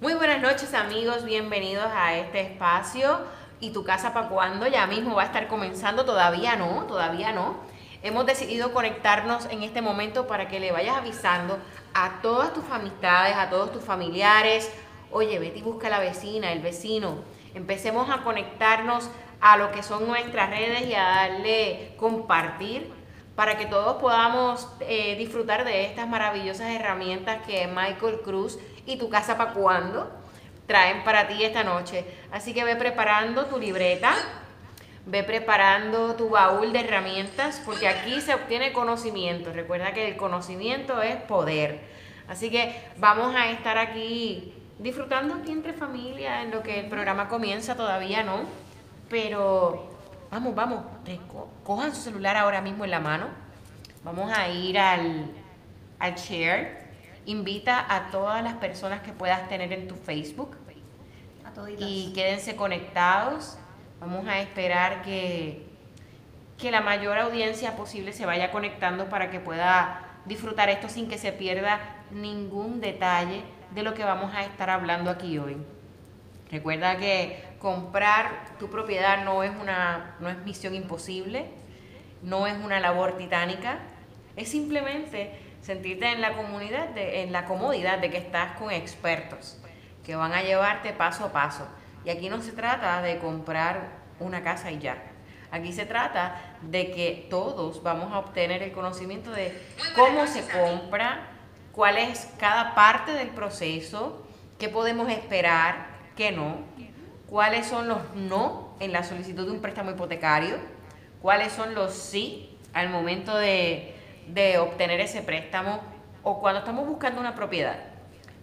Muy buenas noches amigos, bienvenidos a este espacio. ¿Y tu casa para cuándo? Ya mismo va a estar comenzando, todavía no, todavía no. Hemos decidido conectarnos en este momento para que le vayas avisando a todas tus amistades, a todos tus familiares. Oye, vete y busca a la vecina, el vecino. Empecemos a conectarnos a lo que son nuestras redes y a darle compartir para que todos podamos eh, disfrutar de estas maravillosas herramientas que Michael Cruz y tu casa para cuando traen para ti esta noche. Así que ve preparando tu libreta, ve preparando tu baúl de herramientas, porque aquí se obtiene conocimiento. Recuerda que el conocimiento es poder. Así que vamos a estar aquí disfrutando aquí entre familia en lo que el programa comienza, todavía no, pero vamos, vamos, cojan su celular ahora mismo en la mano, vamos a ir al, al Invita a todas las personas que puedas tener en tu Facebook. y quédense conectados. Vamos a esperar que, que la mayor audiencia posible se vaya conectando para que pueda disfrutar esto sin que se pierda ningún detalle de lo que vamos a estar hablando aquí hoy. Recuerda que comprar tu propiedad no es una no es misión imposible, no es una labor titánica, es simplemente sentirte en la comunidad, en la comodidad de que estás con expertos que van a llevarte paso a paso. Y aquí no se trata de comprar una casa y ya. Aquí se trata de que todos vamos a obtener el conocimiento de cómo se compra, cuál es cada parte del proceso, qué podemos esperar, qué no, cuáles son los no en la solicitud de un préstamo hipotecario, cuáles son los sí al momento de de obtener ese préstamo o cuando estamos buscando una propiedad.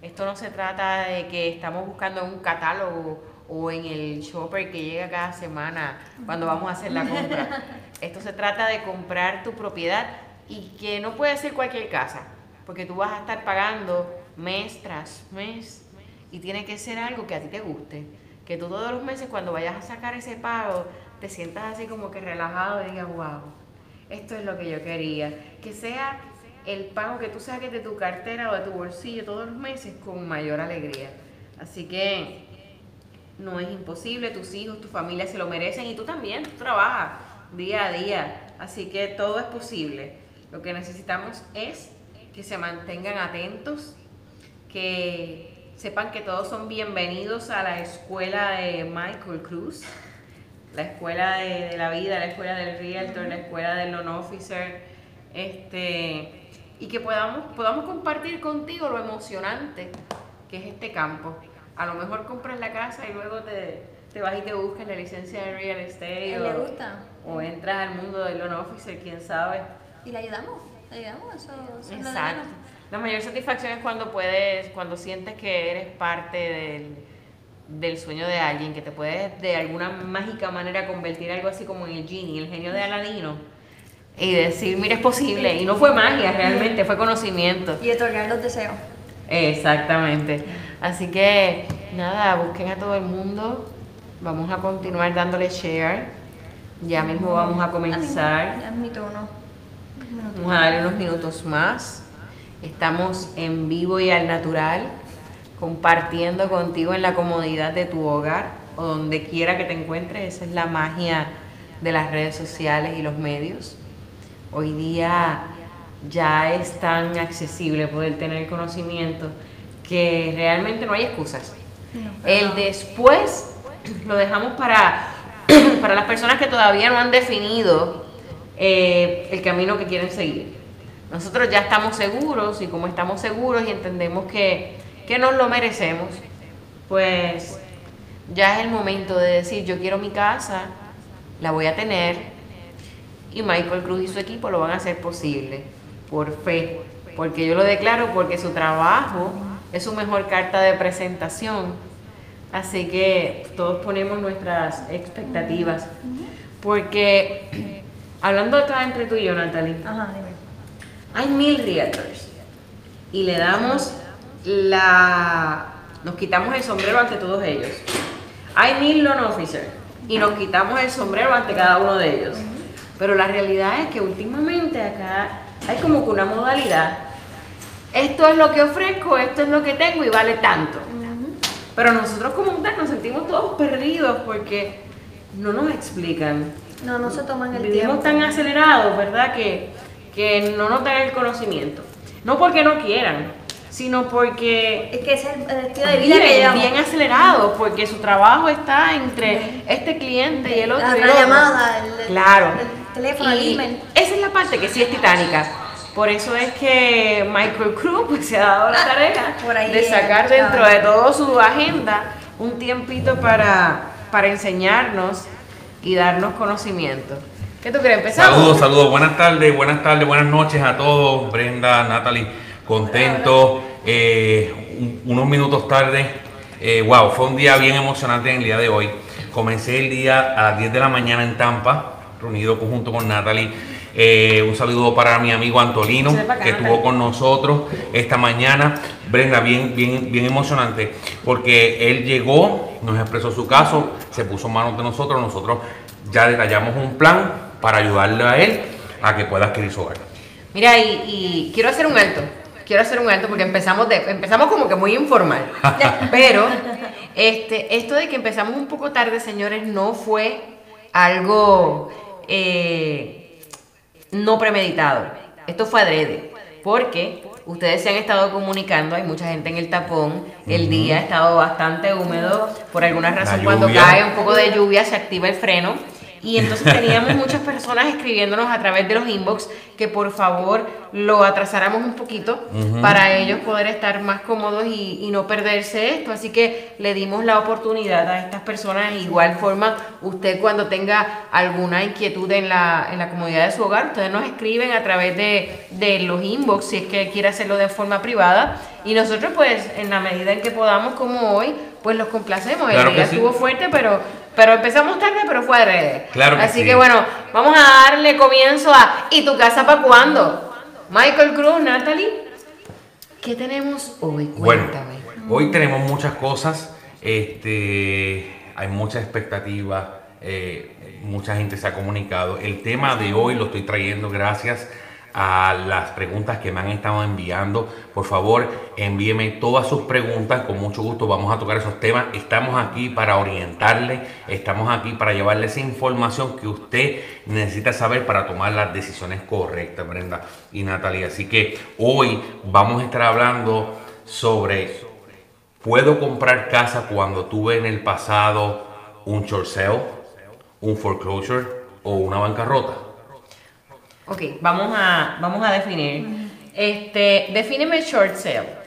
Esto no se trata de que estamos buscando un catálogo o en el shopper que llega cada semana cuando vamos a hacer la compra. Esto se trata de comprar tu propiedad y que no puede ser cualquier casa, porque tú vas a estar pagando mes tras mes y tiene que ser algo que a ti te guste. Que tú todos los meses cuando vayas a sacar ese pago te sientas así como que relajado y digas, wow, esto es lo que yo quería. Que sea el pago que tú saques de tu cartera o de tu bolsillo todos los meses con mayor alegría. Así que no es imposible, tus hijos, tu familia se lo merecen y tú también, tú trabajas día a día. Así que todo es posible. Lo que necesitamos es que se mantengan atentos, que sepan que todos son bienvenidos a la escuela de Michael Cruz la escuela de, la vida, la escuela del realtor, la escuela del loan officer, este, y que podamos, podamos compartir contigo lo emocionante que es este campo. A lo mejor compras la casa y luego te, te vas y te buscas la licencia de real estate. O, le gusta. O entras al mundo del loan officer, quién sabe. Y le ayudamos, le ayudamos, eso, Exacto. La mayor satisfacción es cuando puedes, cuando sientes que eres parte del del sueño de alguien, que te puedes de alguna mágica manera convertir algo así como en el genie, el genio de Aladino, y decir, mira, es posible. Y no fue magia realmente, fue conocimiento. Y otorgar los deseos. Exactamente. Así que, nada, busquen a todo el mundo. Vamos a continuar dándole share. Ya mismo vamos a comenzar. Ya es mi tono. Vamos a darle unos minutos más. Estamos en vivo y al natural compartiendo contigo en la comodidad de tu hogar o donde quiera que te encuentres. Esa es la magia de las redes sociales y los medios. Hoy día ya es tan accesible poder tener conocimiento que realmente no hay excusas. El después lo dejamos para, para las personas que todavía no han definido eh, el camino que quieren seguir. Nosotros ya estamos seguros y como estamos seguros y entendemos que que nos lo merecemos, pues ya es el momento de decir, yo quiero mi casa, la voy a tener, y Michael Cruz y su equipo lo van a hacer posible, por fe, porque yo lo declaro porque su trabajo es su mejor carta de presentación, así que todos ponemos nuestras expectativas, porque hablando acá entre tú y yo, Natalie, hay mil realtors y le damos la, nos quitamos el sombrero ante todos ellos. Hay mil loan officers y nos quitamos el sombrero ante cada uno de ellos. Pero la realidad es que últimamente acá hay como que una modalidad. Esto es lo que ofrezco, esto es lo que tengo y vale tanto. Pero nosotros como tal nos sentimos todos perdidos porque no nos explican. No, no se toman el Vivimos tiempo. tan acelerados, ¿verdad? Que, que no nos dan el conocimiento. No porque no quieran, sino porque Es que ese es el estilo de vida que viven llevamos. bien acelerados, porque su trabajo está entre este cliente y el otro. La, y el otro. llamada, el, Claro. el teléfono, el Y email. esa es la parte que sí es titánica. Por eso es que Michael Cruz pues, se ha dado la tarea Por ahí de es, sacar claro. dentro de toda su agenda un tiempito para, para enseñarnos y darnos conocimiento. ¿Qué tú crees? ¿Empezamos? Saludos, saludos. Buenas tardes, buenas tardes, buenas noches a todos. Brenda, Natalie, contento. Eh, un- unos minutos tarde. Eh, wow, fue un día bien emocionante en el día de hoy. Comencé el día a las 10 de la mañana en Tampa, reunido junto con Natalie. Eh, un saludo para mi amigo Antolino, que estuvo con nosotros esta mañana. Brenda, bien, bien, bien emocionante, porque él llegó, nos expresó su caso, se puso en manos de nosotros, nosotros ya detallamos un plan para ayudarle a él a que pueda adquirir su hogar. Mira, y, y quiero hacer un alto. Quiero hacer un alto porque empezamos de, empezamos como que muy informal. Pero este, esto de que empezamos un poco tarde, señores, no fue algo eh, no premeditado. Esto fue adrede. Porque ustedes se han estado comunicando, hay mucha gente en el tapón, el día ha estado bastante húmedo, por alguna razón cuando cae un poco de lluvia se activa el freno. Y entonces teníamos muchas personas escribiéndonos a través de los inbox que por favor lo atrasáramos un poquito para ellos poder estar más cómodos y, y no perderse esto. Así que le dimos la oportunidad a estas personas. De igual forma, usted cuando tenga alguna inquietud en la, en la comodidad de su hogar, ustedes nos escriben a través de, de los inbox si es que quiere hacerlo de forma privada. Y nosotros pues en la medida en que podamos como hoy, pues los complacemos. Claro El día sí. estuvo fuerte, pero, pero empezamos tarde, pero fue adrede. Claro que Así sí. que bueno, vamos a darle comienzo a ¿Y tu casa para cuándo? Michael Cruz, Natalie, ¿qué tenemos hoy? Bueno, Cuéntame. hoy tenemos muchas cosas, este, hay mucha expectativa, eh, mucha gente se ha comunicado. El tema de hoy lo estoy trayendo gracias a las preguntas que me han estado enviando. Por favor, envíeme todas sus preguntas, con mucho gusto vamos a tocar esos temas. Estamos aquí para orientarle, estamos aquí para llevarle esa información que usted necesita saber para tomar las decisiones correctas, Brenda y Natalia. Así que hoy vamos a estar hablando sobre ¿Puedo comprar casa cuando tuve en el pasado un short sale, un foreclosure o una bancarrota? Ok, vamos a, vamos a definir. Este, defíneme short sale.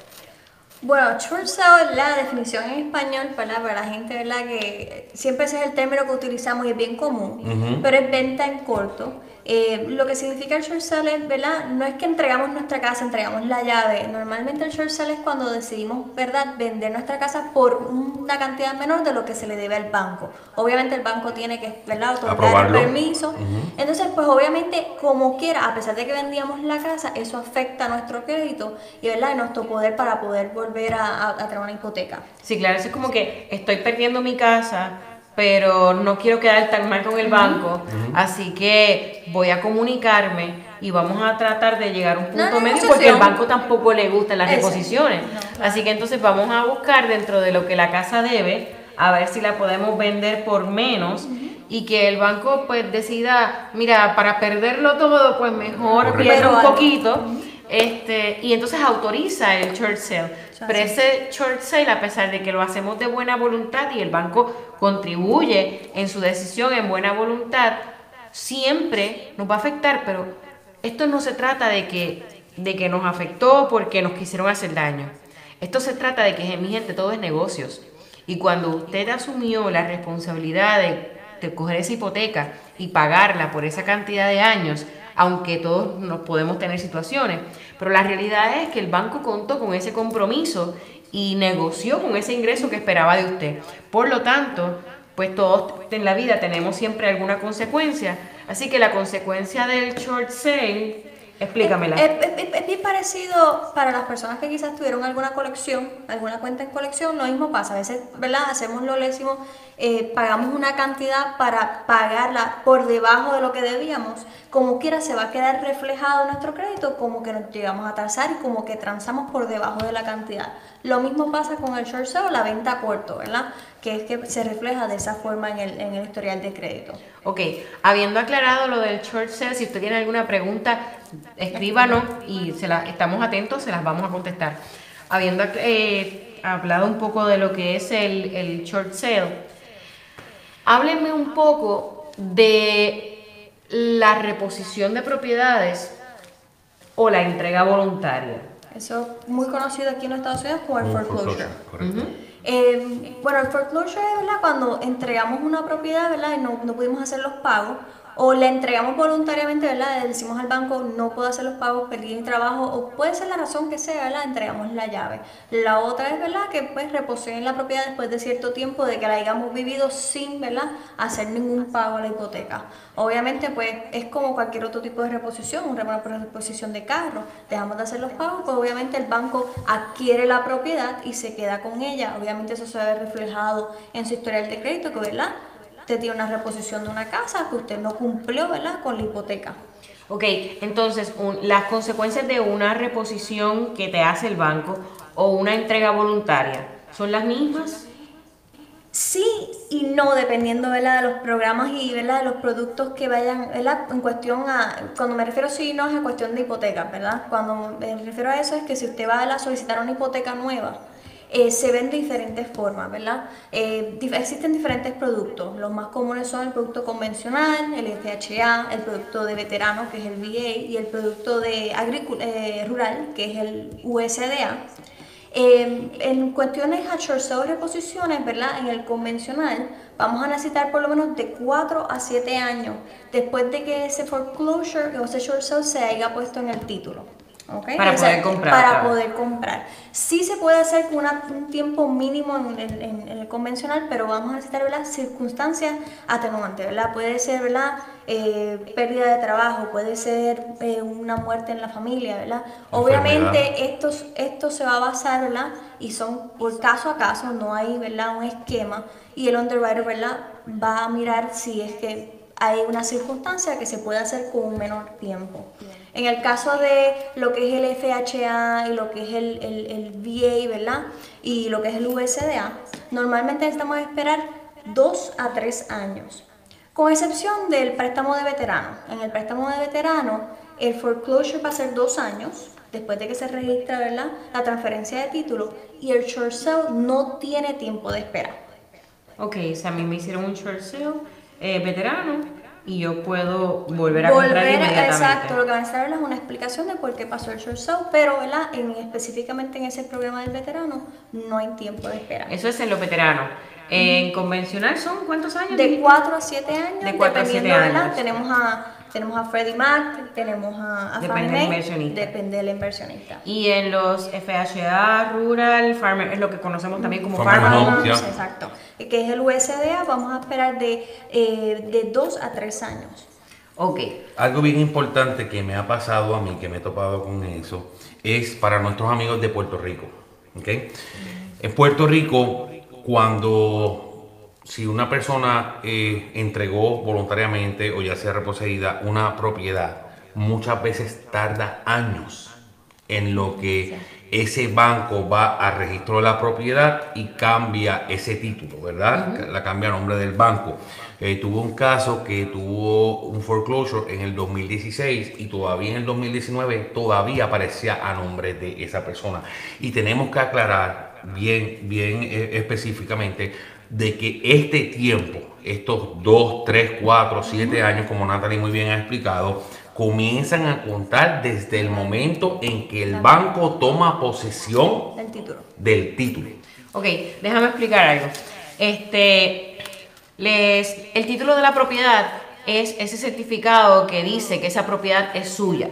Bueno, short sale, la definición en español para, para la gente, ¿verdad? Que siempre ese es el término que utilizamos y es bien común, pero es venta en corto. Eh, lo que significa el short sale es, ¿verdad? No es que entregamos nuestra casa, entregamos la llave. Normalmente el short sale es cuando decidimos, ¿verdad?, vender nuestra casa por una cantidad menor de lo que se le debe al banco. Obviamente el banco tiene que, ¿verdad?, otorgar el permiso. Entonces, pues obviamente, como quiera, a pesar de que vendíamos la casa, eso afecta nuestro crédito y, ¿verdad?, y nuestro poder para poder volver a, a, a tener una hipoteca. Sí, claro, eso es como que estoy perdiendo mi casa, pero no quiero quedar tan mal con el banco, así que voy a comunicarme y vamos a tratar de llegar a un punto medio porque el banco tampoco le gustan las Eso. reposiciones. No, claro. Así que entonces vamos a buscar dentro de lo que la casa debe, a ver si la podemos vender por menos. Y que el banco pues decida, mira, para perderlo todo, pues mejor pierdo un poquito. Este, y entonces autoriza el short sale. Pero ese short sale, a pesar de que lo hacemos de buena voluntad y el banco contribuye en su decisión en buena voluntad, siempre nos va a afectar, pero esto no se trata de que, de que nos afectó porque nos quisieron hacer daño. Esto se trata de que, mi gente, todo es negocios. Y cuando usted asumió la responsabilidad de, de coger esa hipoteca y pagarla por esa cantidad de años, aunque todos nos podemos tener situaciones, pero la realidad es que el banco contó con ese compromiso y negoció con ese ingreso que esperaba de usted. Por lo tanto, pues todos en la vida tenemos siempre alguna consecuencia. Así que la consecuencia del short sale Explícamela. Es, es- bien parecido para las personas que quizás tuvieron alguna colección, alguna cuenta en colección, lo mismo pasa. A veces, ¿verdad? Hacemos lo decimos, eh, pagamos una cantidad para pagarla por debajo de lo que debíamos. Como quiera, se va a quedar reflejado nuestro crédito como que nos llegamos a tasar y como que transamos por debajo de la cantidad. Lo mismo pasa con el short sale, la venta a corto, ¿verdad? Que es que se refleja de esa forma en el, en el historial de crédito. Ok, habiendo aclarado lo del short sale, si usted tiene alguna pregunta, escríbanos y se la, estamos atentos, se las vamos a contestar. Habiendo eh, hablado un poco de lo que es el, el short sale, háblenme un poco de la reposición de propiedades o la entrega voluntaria. Eso es muy conocido aquí en los Estados Unidos como el foreclosure. correcto. Bueno, el foreclosure es cuando entregamos una propiedad ¿verdad? y no, no pudimos hacer los pagos o la entregamos voluntariamente, ¿verdad? Le decimos al banco no puedo hacer los pagos, perdí mi trabajo o puede ser la razón que sea, ¿verdad? Entregamos la llave. La otra es, ¿verdad? Que pues reposeen la propiedad después de cierto tiempo de que la hayamos vivido sin, ¿verdad? Hacer ningún pago a la hipoteca. Obviamente pues es como cualquier otro tipo de reposición, una reposición de carro. Dejamos de hacer los pagos, pues obviamente el banco adquiere la propiedad y se queda con ella. Obviamente eso se ve reflejado en su historial de crédito, que ¿verdad? Usted tiene una reposición de una casa que usted no cumplió, ¿verdad? Con la hipoteca. Ok, entonces un- las consecuencias de una reposición que te hace el banco o una entrega voluntaria son las mismas. Sí y no, dependiendo ¿verdad? de los programas y ¿verdad? de los productos que vayan, ¿verdad? en cuestión a, cuando me refiero sí y no es en cuestión de hipotecas, ¿verdad? Cuando me refiero a eso es que si usted va a solicitar una hipoteca nueva, eh, se ven de diferentes formas, ¿verdad? Eh, dif- existen diferentes productos, los más comunes son el producto convencional, el FHA, el producto de veterano, que es el VA, y el producto de eh, rural, que es el USDA. Eh, en cuestiones a short sale reposiciones, ¿verdad? En el convencional, vamos a necesitar por lo menos de 4 a 7 años después de que ese foreclosure o ese short sale se haya puesto en el título. ¿Ok? Para poder comprar, Para claro. poder comprar. Sí se puede hacer con una- un tiempo mínimo en el, en- en el convencional, pero vamos a necesitar ¿verdad? circunstancias atenuantes, ¿verdad? Puede ser, ¿verdad? Eh, pérdida de trabajo, puede ser eh, una muerte en la familia, ¿verdad? Obviamente esto, esto se va a basar, ¿verdad? Y son por caso a caso, no hay, ¿verdad? Un esquema y el underwriter, ¿verdad? Va a mirar si es que hay una circunstancia que se puede hacer con un menor tiempo. En el caso de lo que es el FHA y lo que es el, el, VA, ¿verdad? Y lo que es el USDA, normalmente necesitamos esperar dos a tres años. Con excepción del préstamo de veterano. En el préstamo de veterano, el foreclosure va a ser dos años después de que se registra ¿verdad? la transferencia de título y el short sale no tiene tiempo de espera. Ok, o sea, a mí me hicieron un short sale eh, veterano y yo puedo volver a comprar Volver inmediatamente. exacto, lo que van a necesitar es una explicación de por qué pasó el short sale, pero ¿verdad? En, específicamente en ese programa del veterano no hay tiempo de espera. Eso es en los veteranos. En convencional son cuántos años? De 4 a 7 años, De cuatro a siete dependiendo, ¿verdad? años. Tenemos a, tenemos a Freddie Mac, tenemos a, a Depende Fannie del Mae, inversionista. Depende del inversionista. Y en los FHA, Rural, Farmer, es lo que conocemos también como Farmer Farmer. Exacto. Que es el USDA, vamos a esperar de, eh, de 2 a 3 años. Ok, Algo bien importante que me ha pasado a mí, que me he topado con eso, es para nuestros amigos de Puerto Rico. ¿ok? En Puerto Rico, cuando si una persona eh, entregó voluntariamente o ya sea reposeída una propiedad, muchas veces tarda años en lo que ese banco va a registro de la propiedad y cambia ese título, ¿verdad? La cambia a nombre del banco. Eh, tuvo un caso que tuvo un foreclosure en el 2016 y todavía en el 2019 todavía aparecía a nombre de esa persona. Y tenemos que aclarar bien, bien eh, específicamente de que este tiempo, estos 2, 3, 4, 7 años, como Natalie muy bien ha explicado, comienzan a contar desde el momento en que el banco toma posesión Del título. del título. ok, déjame explicar algo. Este, les, el título de la propiedad es ese certificado que dice que esa propiedad es suya.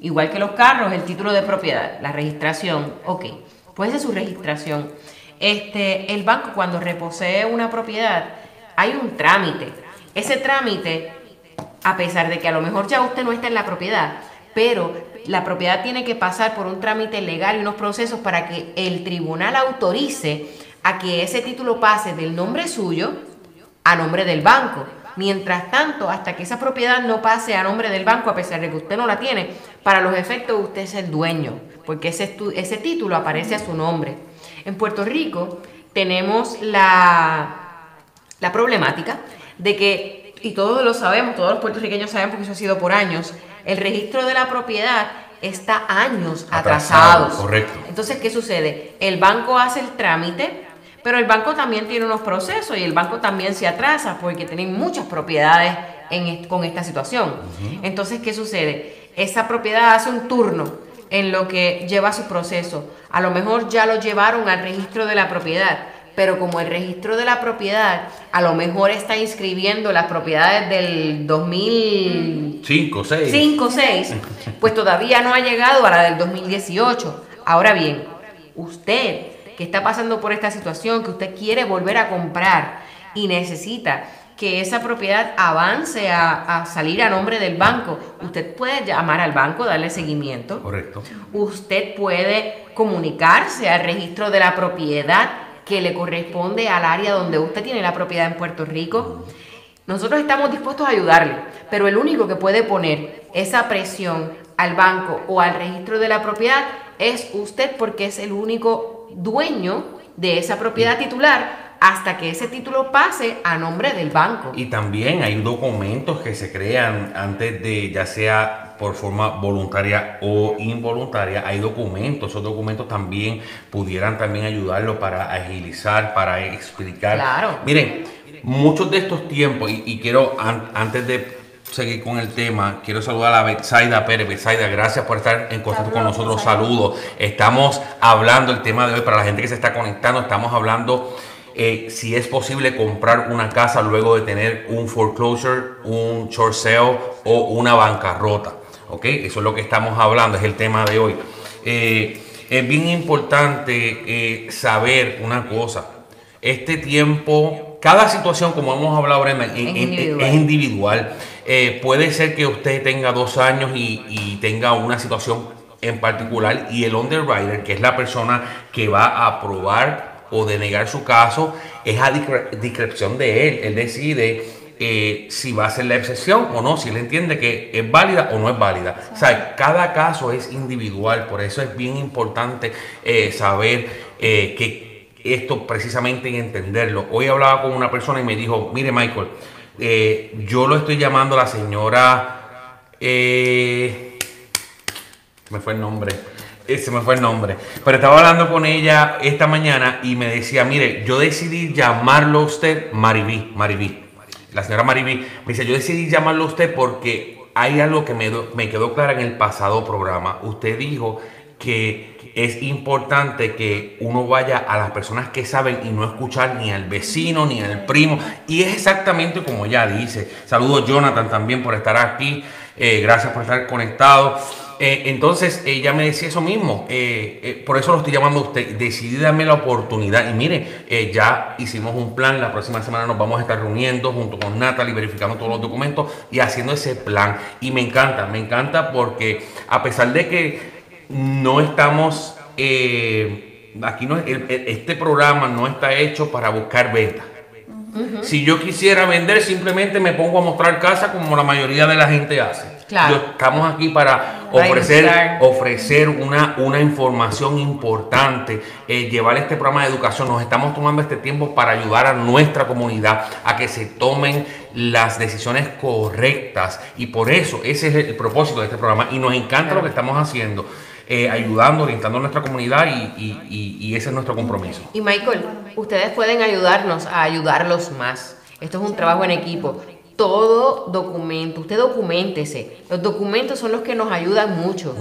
Igual que los carros, el título de propiedad, la registración, ok, pues es su registración. Este, el banco cuando reposee una propiedad, hay un trámite. Ese trámite, a pesar de que a lo mejor ya usted no está en la propiedad, pero la propiedad tiene que pasar por un trámite legal y unos procesos para que el tribunal autorice a que ese título pase del nombre suyo a nombre del banco. Mientras tanto, hasta que esa propiedad no pase a nombre del banco, a pesar de que usted no la tiene, para los efectos usted es el dueño, porque ese, ese título aparece a su nombre. En Puerto Rico tenemos la, la problemática de que, y todos lo sabemos, todos los puertorriqueños saben porque eso ha sido por años, el registro de la propiedad está años atrasado. Correcto. Entonces, ¿qué sucede? El banco hace el trámite, pero el banco también tiene unos procesos y el banco también se atrasa porque tienen muchas propiedades con esta situación. Entonces, ¿qué sucede? Esa propiedad hace un turno en lo que lleva su proceso. A lo mejor ya lo llevaron al registro de la propiedad, pero como el registro de la propiedad a lo mejor está inscribiendo las propiedades del 2005 6. 5, 6, pues todavía no ha llegado a la del 2018. Ahora bien, usted que está pasando por esta situación, que usted quiere volver a comprar y necesita que esa propiedad avance a, salir a nombre del banco, usted puede llamar al banco, darle seguimiento. Correcto. Usted puede comunicarse al registro de la propiedad que le corresponde al área donde usted tiene la propiedad en Puerto Rico. Nosotros estamos dispuestos a ayudarle, pero el único que puede poner esa presión al banco o al registro de la propiedad es usted porque es el único dueño de esa propiedad titular hasta que ese título pase a nombre del banco. Y también hay documentos que se crean antes de, ya sea por forma voluntaria o involuntaria, hay documentos, esos documentos también pudieran también ayudarlo para agilizar, para explicar. Claro. Miren, muchos de estos tiempos, y, quiero antes de seguir con el tema, quiero saludar a Betsaida Pérez. Betsaida, gracias por estar en contacto con nosotros. Saludos. Estamos hablando el tema de hoy para la gente que se está conectando. Estamos hablando eh, si es posible comprar una casa luego de tener un foreclosure, un short sale o una bancarrota. ¿Ok? Eso es lo que estamos hablando, es el tema de hoy. Eh, es bien importante eh, saber una cosa. Este tiempo, cada situación, como hemos hablado, Brenda, es individual. puede ser que usted tenga dos años y, y tenga una situación en particular y el underwriter, que es la persona que va a aprobar o denegar su caso es a discreción de él. Él decide eh, si va a ser la excepción o no, si él entiende que es válida o no es válida. O sea, cada caso es individual, por eso es bien importante eh, saber eh, que esto precisamente en entenderlo. Hoy hablaba con una persona y me dijo, mire Michael, yo lo estoy llamando a la señora... me fue el nombre se me fue el nombre. Pero estaba hablando con ella esta mañana y me decía, mire, yo decidí llamarlo a usted Maribí, Maribí. La señora Maribí me dice, yo decidí llamarlo a usted porque hay algo que me, me quedó claro en el pasado programa. Usted dijo que es importante que uno vaya a las personas que saben y no escuchar ni al vecino ni al primo. Y es exactamente como ella dice. Saludos Jonathan también por estar aquí. Eh, gracias por estar conectado. Eh, entonces ella me decía eso mismo, eh, eh, por eso lo estoy llamando a usted, decidí darme la oportunidad y mire, ya hicimos un plan, la próxima semana nos vamos a estar reuniendo junto con Natalie, verificando todos los documentos y haciendo ese plan. Y me encanta, me encanta porque a pesar de que no estamos, aquí no, este programa no está hecho para buscar ventas. Si yo quisiera vender, simplemente me pongo a mostrar casa como la mayoría de la gente hace estamos aquí para ofrecer, ofrecer una, una información importante, eh, llevar este programa de educación. Nos estamos tomando este tiempo para ayudar a nuestra comunidad a que se tomen las decisiones correctas. Y por eso ese es el propósito de este programa. Y nos encanta lo que estamos haciendo. Eh, ayudando, orientando a nuestra comunidad y, y ese es nuestro compromiso. Y Michael, ustedes pueden ayudarnos a ayudarlos más. Esto es un trabajo en equipo todo documento, usted documentese. Los documentos son los que nos ayudan mucho.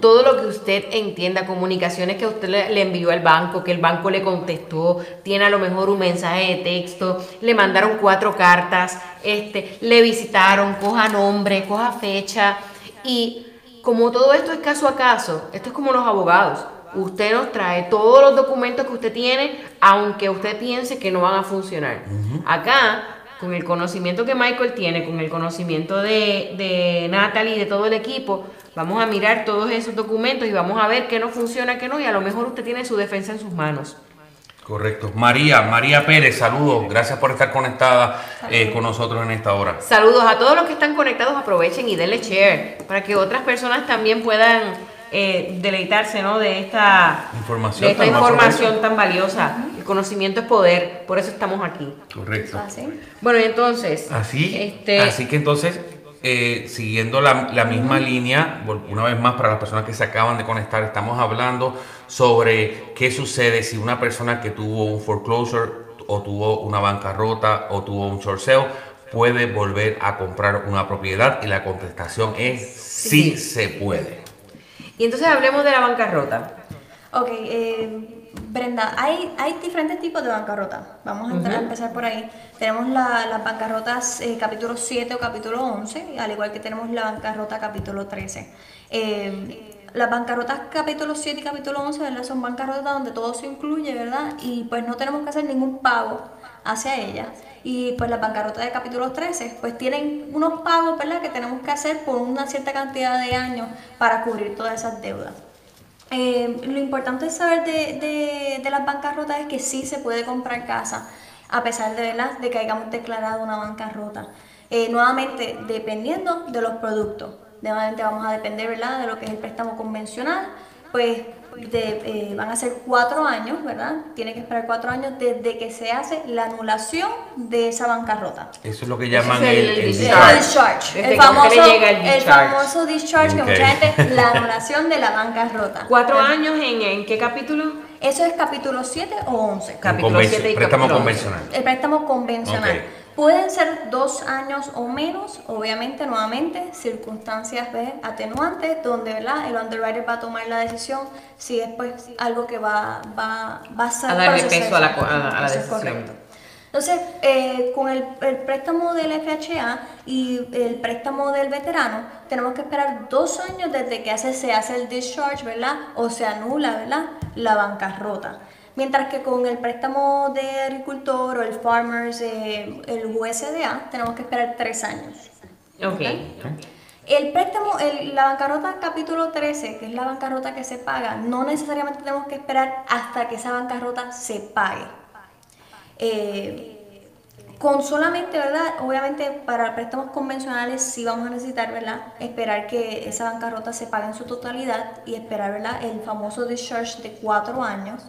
Todo lo que usted entienda, comunicaciones que usted le, envió al banco, que el banco le contestó, tiene a lo mejor un mensaje de texto, le mandaron cuatro cartas, este, le visitaron, coja nombre, coja fecha. Y como todo esto es caso a caso, esto es como los abogados. Usted nos trae todos los documentos que usted tiene, aunque usted piense que no van a funcionar. Acá con el conocimiento que Michael tiene, con el conocimiento de, de Natalie y de todo el equipo, Vamos a mirar todos esos documentos y vamos a ver qué no funciona, qué no, y a lo mejor usted tiene su defensa en sus manos. Correcto. María, María Pérez, saludos. Gracias por estar conectada eh, con nosotros en esta hora. Saludos a todos los que están conectados, aprovechen y denle share para que otras personas también puedan eh, deleitarse ¿no? de esta Información de esta tan información tan valiosa. El conocimiento es poder, por eso estamos aquí. Correcto. Así. Bueno, y entonces, Así, este, así que entonces, eh, siguiendo la, la misma línea, una vez más para las personas que se acaban de conectar, estamos hablando sobre qué sucede si una persona que tuvo un foreclosure o tuvo una bancarrota o tuvo un short sale puede volver a comprar una propiedad y la contestación es sí, Sí. se puede. Y entonces hablemos de la bancarrota. Ok, eh, Brenda, hay, hay diferentes tipos de bancarrota. Vamos a, entrar- a Ujú. empezar por ahí. Tenemos la- las bancarrotas eh, capítulo 7 o capítulo 11, al igual que tenemos la bancarrota capítulo 13. Eh, las bancarrotas capítulo 7 y capítulo 11, ¿verdad? Son bancarrotas donde todo se incluye, ¿verdad? Y pues no tenemos que hacer ningún pago hacia ellas. Y pues las bancarrotas de capítulo 13, pues tienen unos pagos, ¿verdad? Que tenemos que hacer por una cierta cantidad de años para cubrir todas esas deudas. Eh, lo importante es saber de, de, de las bancarrotas es que sí se puede comprar casa, a pesar de, ¿verdad? de que hayamos declarado una bancarrota. Eh, nuevamente, dependiendo de los productos. Nuevamente vamos a depender ¿verdad? de lo que es el préstamo convencional, pues de, eh, van a ser cuatro años, ¿verdad? Tiene que esperar cuatro años desde que se hace la anulación de esa bancarrota. Eso es lo que llaman el el, el discharge. discharge. El famoso, llega el el discharge. famoso discharge Ok. que mucha gente, la anulación de la bancarrota. ¿Cuatro ¿verdad? años en, en qué capítulo? Eso es capítulo 7 o 11. Capítulo Convenci- 7 y préstamo capítulo convencional. El préstamo convencional. Ok. Pueden ser dos años o menos, obviamente, nuevamente, circunstancias ¿ves? atenuantes, donde ¿verdad? el underwriter va a tomar la decisión si es pues, algo que va, va, va a ser A darle peso a la a la- a la Eso es decisión. correcto. Entonces, eh, con el, el préstamo del FHA y el préstamo del veterano, tenemos que esperar dos años desde que hace, se hace el discharge, ¿verdad? O se anula, ¿verdad? La bancarrota. Mientras que con el préstamo de agricultor o el farmers, eh, el USDA, tenemos que esperar tres años. Ok. El préstamo, el- la bancarrota capítulo 13, que es la bancarrota que se paga, no necesariamente tenemos que esperar hasta que esa bancarrota se pague. Eh, con solamente, ¿verdad? Obviamente para préstamos convencionales sí vamos a necesitar, ¿verdad? Esperar que esa bancarrota se pague en su totalidad y esperar, ¿verdad? El famoso discharge de cuatro años.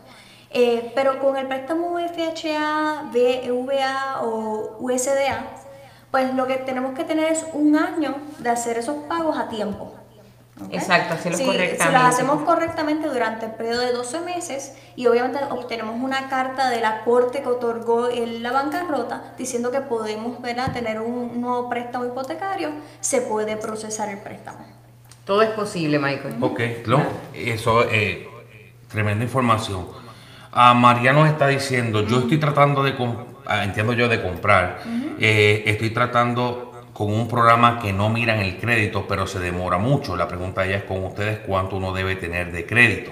Eh, pero con el préstamo FHA, BVA o USDA, pues lo que tenemos que tener es un año de hacer esos pagos a tiempo. Exacto, hacerlos Si- correctamente. Si las hacemos correctamente durante el periodo de 12 meses y obviamente obtenemos una carta de la corte que otorgó el- la bancarrota diciendo que podemos ¿verdad? tener un nuevo préstamo hipotecario, se puede procesar el préstamo. Todo es posible, Michael. Ok, no, eso eh, tremenda información. Ah, María nos está diciendo, yo estoy tratando de, com- ah, entiendo yo, de comprar, eh, estoy tratando con un programa que no miran el crédito, pero se demora mucho. La pregunta ya es con ustedes, ¿cuánto uno debe tener de crédito?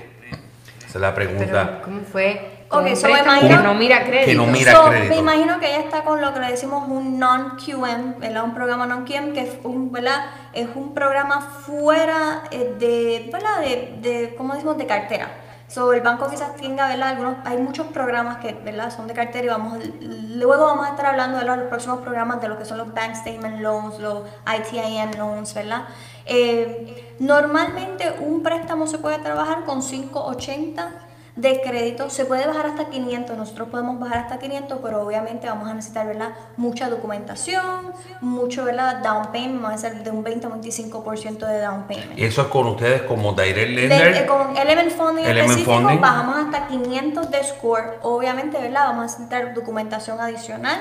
Esa es la pregunta. Pero, ¿cómo fue? Con Ok, un so imagino- que no mira crédito. Que no mira So, crédito. Me imagino que ella está con lo que le decimos un non-QM, ¿verdad? Un programa non-QM que es un, ¿verdad? es un programa fuera eh, de, ¿verdad? De, de, ¿cómo decimos? De cartera. So, el banco quizás tenga, ¿verdad? Algunos, hay muchos programas que, ¿verdad? Son de cartera y vamos, luego vamos a estar hablando de los próximos programas de lo que son los bank statement loans, los ITIN loans, ¿verdad? Eh, normalmente un préstamo se puede trabajar con 580 de crédito, se puede bajar hasta 500, nosotros podemos bajar hasta 500, pero obviamente vamos a necesitar, ¿verdad? Mucha documentación, mucho, ¿verdad? Down payment, vamos a hacer de un 20 a 25% de down payment. Eso es con ustedes como direct De- lender. eh, con Element Funding Element específico Funding. bajamos hasta 500 de score, obviamente, ¿verdad? Vamos a necesitar documentación adicional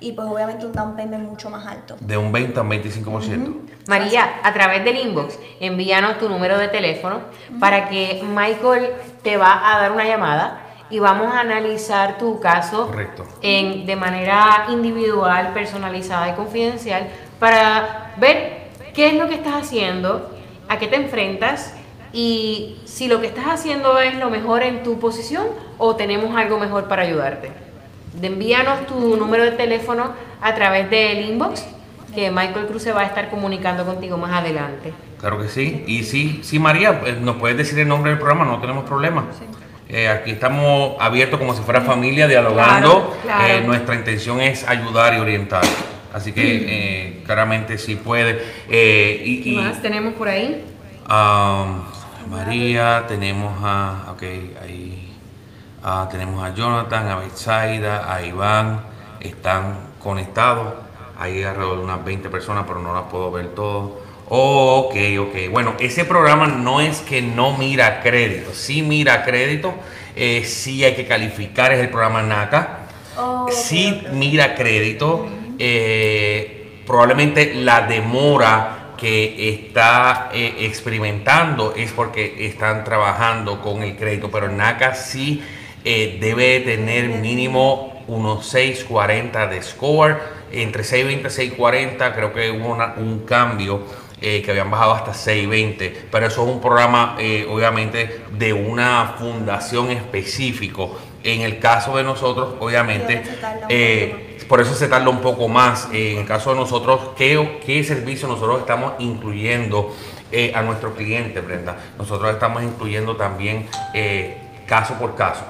y pues obviamente un down payment mucho más alto. de un 20 a un 25%. María, a través del inbox, envíanos tu número de teléfono para que Michael te va a dar una llamada y vamos a analizar tu caso Correcto. en, de manera individual, personalizada y confidencial para ver qué es lo que estás haciendo, a qué te enfrentas y si lo que estás haciendo es lo mejor en tu posición o tenemos algo mejor para ayudarte. De envíanos tu número de teléfono a través del inbox que Michael Cruz se va a estar comunicando contigo más adelante. Claro que sí. Y sí, sí, María, eh, nos puedes decir el nombre del programa, no tenemos problema. Eh, aquí estamos abiertos como si fuera familia, dialogando. Claro, claro. Eh, nuestra intención es ayudar y orientar. Así que eh, claramente sí puede. Y, ¿Qué y, más tenemos por ahí? um, María, tenemos a. Ok, ahí. Ah, tenemos a Jonathan, a Betsaida, a Iván. Están conectados. Hay alrededor de unas 20 personas, pero no las puedo ver todas. Oh, ok, ok. Bueno, ese programa no es que no mira crédito. Sí mira crédito. Eh, sí hay que calificar. Es el programa NACA. Oh, Sí mira crédito. eh, probablemente la demora que está eh, experimentando es porque están trabajando con el crédito, pero NACA sí eh, debe tener mínimo unos 640 de score, entre 620 y 640 creo que hubo una- un cambio eh, que habían bajado hasta 620, pero eso es un programa eh, obviamente de una fundación específico. En el caso de nosotros, obviamente, por eso se tarda un poco más. En el caso de nosotros, ¿qué, qué servicio nosotros estamos incluyendo a nuestros clientes, Brenda? Nosotros estamos incluyendo también caso por caso.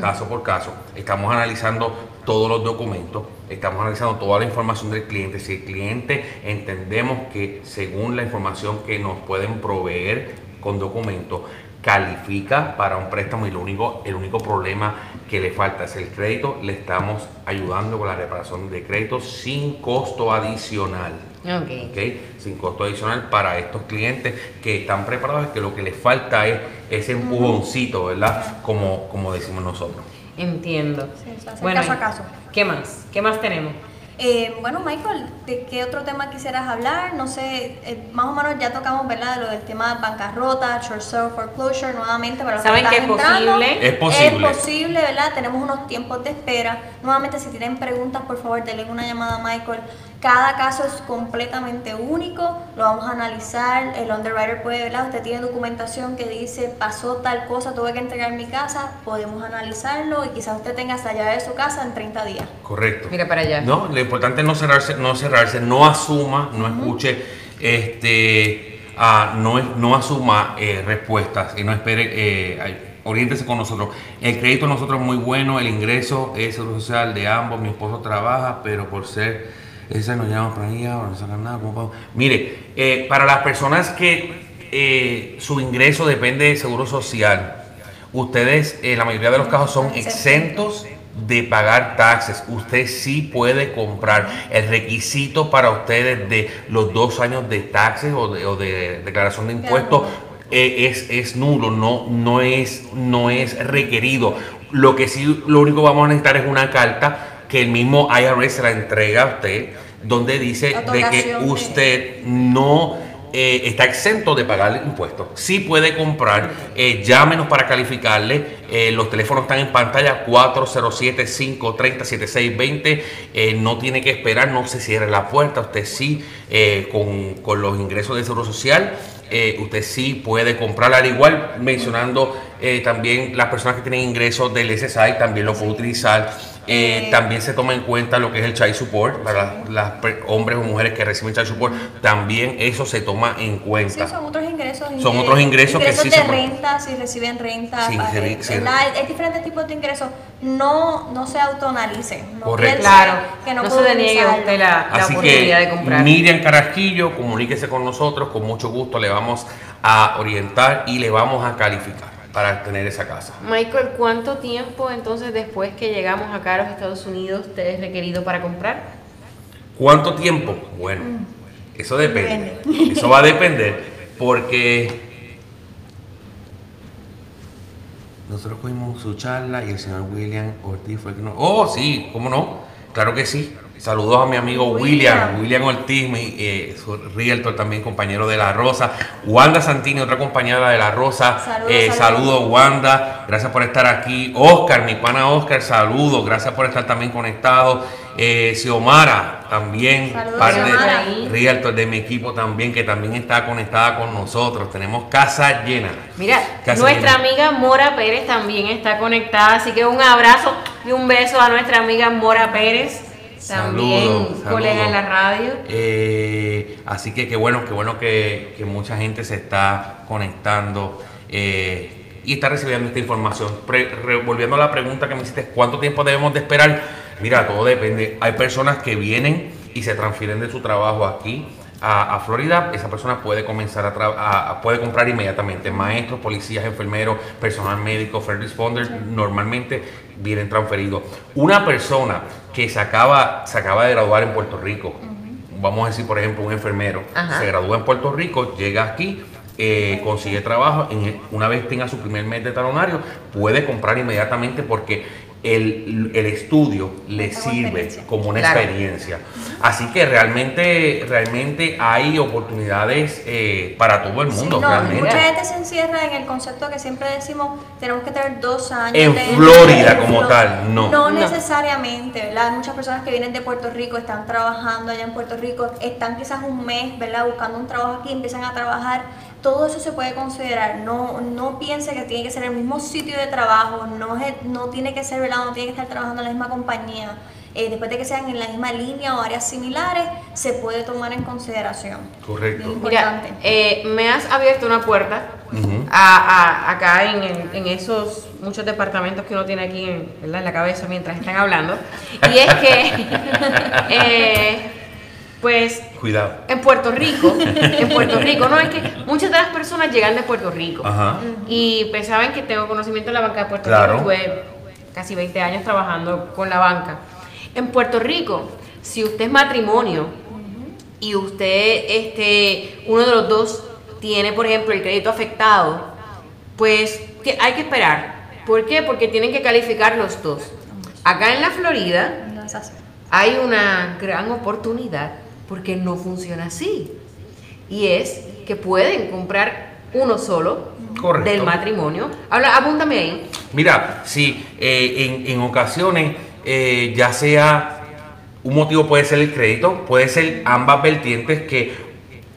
Caso por caso. Estamos analizando todos los documentos, estamos analizando toda la información del cliente. Si el cliente entendemos que según la información que nos pueden proveer con documentos, califica para un préstamo y lo único, el único problema que le falta es el crédito, le estamos ayudando con la reparación de crédito sin costo adicional. Ok. ¿ok? Sin costo adicional para estos clientes que están preparados, que lo que les falta es ese empujoncito, ¿verdad? Como, como decimos nosotros. Entiendo. Sí, o sea, hacer caso a caso. ¿Qué más? ¿Qué más tenemos? Eh, bueno, Michael, ¿de qué otro tema quisieras hablar? No sé, eh, más o menos ya tocamos, ¿verdad? Lo del tema de bancarrota, short sale foreclosure, nuevamente para los ¿Saben que que están es entrando. posible? Es posible. Es posible, ¿verdad? Tenemos unos tiempos de espera. Nuevamente, si tienen preguntas, por favor, denle una llamada a Michael. Cada caso es completamente único, lo vamos a analizar. El underwriter puede, ¿verdad? Usted tiene documentación que dice, pasó tal cosa, tuve que entregar mi casa, podemos analizarlo y quizás usted tenga hasta llave de su casa en 30 días. Correcto. Mira para allá. No, lo importante es no cerrarse, no cerrarse, no asuma, no escuche, este, ah, no, es- no asuma eh, respuestas y no espere, eh, oriéntese con nosotros. El crédito de nosotros es muy bueno, el ingreso es social de ambos, mi esposo trabaja, pero por ser esa nos llama allá, no sacan nada. ¿cómo podemos? Mire, eh, para las personas que eh, su ingreso depende de seguro social, ustedes, en la mayoría de los casos, son exentos de pagar taxes. Usted sí puede comprar. El requisito para ustedes de los dos años de taxes o de, o de declaración de impuestos eh, es, es nulo, no, no, es, no es requerido. Lo que sí, lo único que vamos a necesitar es una carta que el mismo IRS se la entrega a usted, donde dice de que usted no eh, está exento de pagar impuestos. Sí puede comprar, eh, llámenos para calificarle. eh, los teléfonos están en pantalla 407-530-7620. eh, no tiene que esperar, no se cierre la puerta. Usted sí, con, con los ingresos de Seguro Social, eh, usted sí puede comprar. Al igual, mencionando eh, también las personas que tienen ingresos del SSI, también lo puede utilizar. Eh, Eh, también se toma en cuenta lo que es el child support para las per- hombres o mujeres que reciben child support. También eso se toma en Sí, cuenta. son otros ingresos. Son otros ingresos que sí de renta, si reciben renta. Sí, sí, sí. hay diferentes tipos de ingresos. No, no se autoanalice. No Correcto. Claro, que no, no, se deniegue usted la, la Así oportunidad que de comprar. Miriam Carasquillo, comuníquese con nosotros, con mucho gusto le vamos a orientar y le vamos a calificar para tener esa casa. Michael, ¿cuánto tiempo entonces después que llegamos acá a los Estados Unidos te es requerido para comprar? ¿Cuánto tiempo? Bueno, eso depende. Eso va a depender porque nosotros cogimos su charla y el señor William Ortiz fue el que nos... Oh, sí, ¿cómo no? Claro que sí. Saludos a mi amigo William, William. William Ortiz, mi, eh, su realtor también, compañero de La Rosa. Wanda Santini, otra compañera de La Rosa. Saludos, Eh, saludos. saludos, Wanda. Gracias por estar aquí. Oscar, mi pana Oscar, saludos. Gracias por estar también conectado. Eh, Xiomara, también, Saludos, parte Xiomara. de Realtor de mi equipo también, que también está conectada con nosotros. Tenemos casa llena. Mira, Casa nuestra llena. amiga Mora Pérez también está conectada, así que un abrazo y un beso a nuestra amiga Mora Pérez. También Saludos, colega en la radio. Eh, así que qué bueno, qué bueno que, que mucha gente se está conectando eh, y está recibiendo esta información. Pre- re- volviendo a la pregunta que me hiciste, ¿cuánto tiempo debemos de esperar? Mira, todo depende. Hay personas que vienen y se transfieren de su trabajo aquí a, a Florida. Esa persona puede comenzar a, a- a- puede comprar inmediatamente. Maestros, policías, enfermeros, personal médico, first responders, normalmente vienen transferidos. Una persona que se acaba, se acaba de graduar en Puerto Rico, vamos a decir, por ejemplo, un enfermero, Ajá. se gradúa en Puerto Rico, llega aquí, eh, consigue trabajo, en- una vez tenga su primer mes de talonario, puede comprar inmediatamente porque el, el estudio le Como sirve experiencia. como una Claro. experiencia. Así que realmente, realmente hay oportunidades eh, para todo el Sí, mundo, no, realmente. mucha gente se encierra en el concepto que siempre decimos, tenemos que tener dos años. En de- Florida como tal, no. No No. necesariamente, ¿verdad? Hay muchas personas que vienen de Puerto Rico, están trabajando allá en Puerto Rico, están quizás un mes, ¿verdad? Buscando un trabajo aquí, empiezan a trabajar. Todo eso se puede considerar. No, no piense que tiene que ser el mismo sitio de trabajo, no, es- no tiene que ser, ¿verdad? No tiene que estar trabajando en la misma compañía. Eh, después de que sean en la misma línea o áreas similares, se puede tomar en consideración. Correcto. Mira, importante. eh, me has abierto una puerta Ujú. a, a- acá en, en- en esos muchos departamentos que uno tiene aquí en la cabeza mientras están hablando. Y es que, eh, pues, Cuidado. en Puerto Rico, en Puerto Rico, no es que muchas de las personas llegan de Puerto Rico. Ajá. Y pues saben que tengo conocimiento de la banca de Puerto Claro. Rico. Tuve casi 20 años trabajando con la banca. En Puerto Rico, si usted es matrimonio y usted, este, uno de los dos tiene, por ejemplo, el crédito afectado, pues que hay que esperar. ¿Por qué? Porque tienen que calificar los dos. Acá en la Florida hay una gran oportunidad porque no funciona así. Y es que pueden comprar uno solo Correcto. del matrimonio. Habla, apúntame ahí. Mira, sí, eh, en, en ocasiones, eh, ya sea un motivo puede ser el crédito, puede ser ambas vertientes que